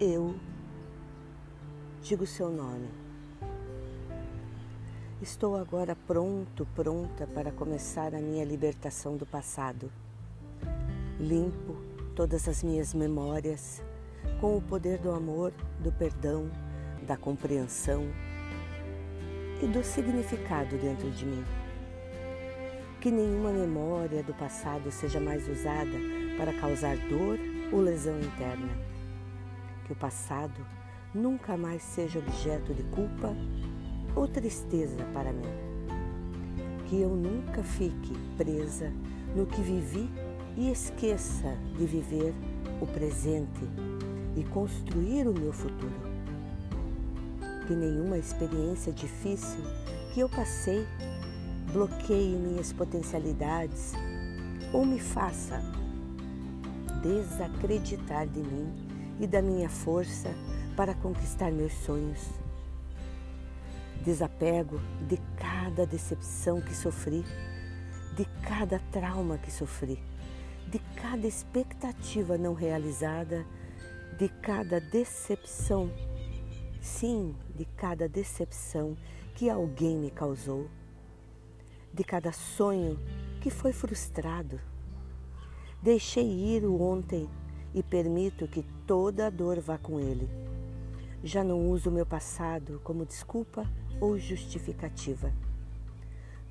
eu digo seu nome. Estou agora pronto, pronta para começar a minha libertação do passado. Limpo todas as minhas memórias com o poder do amor, do perdão, da compreensão e do significado dentro de mim. Que nenhuma memória do passado seja mais usada para causar dor ou lesão interna. Que o passado nunca mais seja objeto de culpa ou tristeza para mim. Que eu nunca fique presa no que vivi e esqueça de viver o presente e construir o meu futuro. Que nenhuma experiência difícil que eu passei bloqueie minhas potencialidades ou me faça desacreditar de mim e da minha força para conquistar meus sonhos. Desapego de cada decepção que sofri, de cada trauma que sofri, de cada expectativa não realizada, de cada decepção, sim, de cada decepção que alguém me causou, de cada sonho que foi frustrado. Deixei ir o ontem e permito que toda a dor vá com ele. Já não uso o meu passado como desculpa ou justificativa.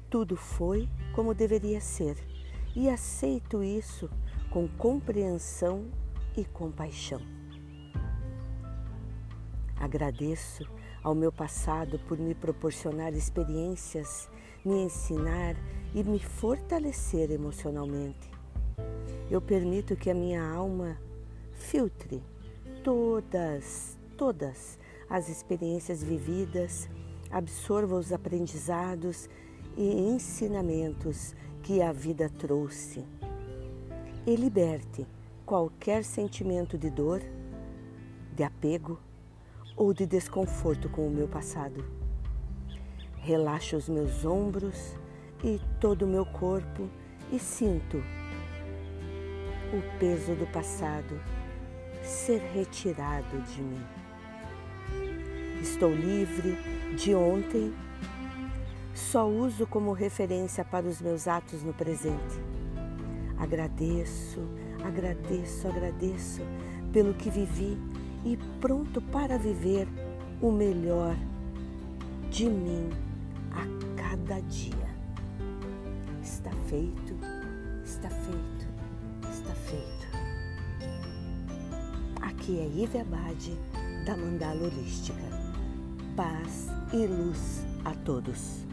Tudo foi como deveria ser e aceito isso com compreensão e compaixão. Agradeço ao meu passado por me proporcionar experiências, me ensinar e me fortalecer emocionalmente. Eu permito que a minha alma filtre todas, todas as experiências vividas, absorva os aprendizados e ensinamentos que a vida trouxe e liberte qualquer sentimento de dor, de apego ou de desconforto com o meu passado. Relaxo os meus ombros e todo o meu corpo e sinto o peso do passado ser retirado de mim. Estou livre de ontem, só uso como referência para os meus atos no presente. Agradeço, agradeço, agradeço pelo que vivi e pronto para viver o melhor de mim a cada dia. Está feito, está feito, está feito. Aqui é Ive Abade, da Mandala Holística. Paz e luz a todos.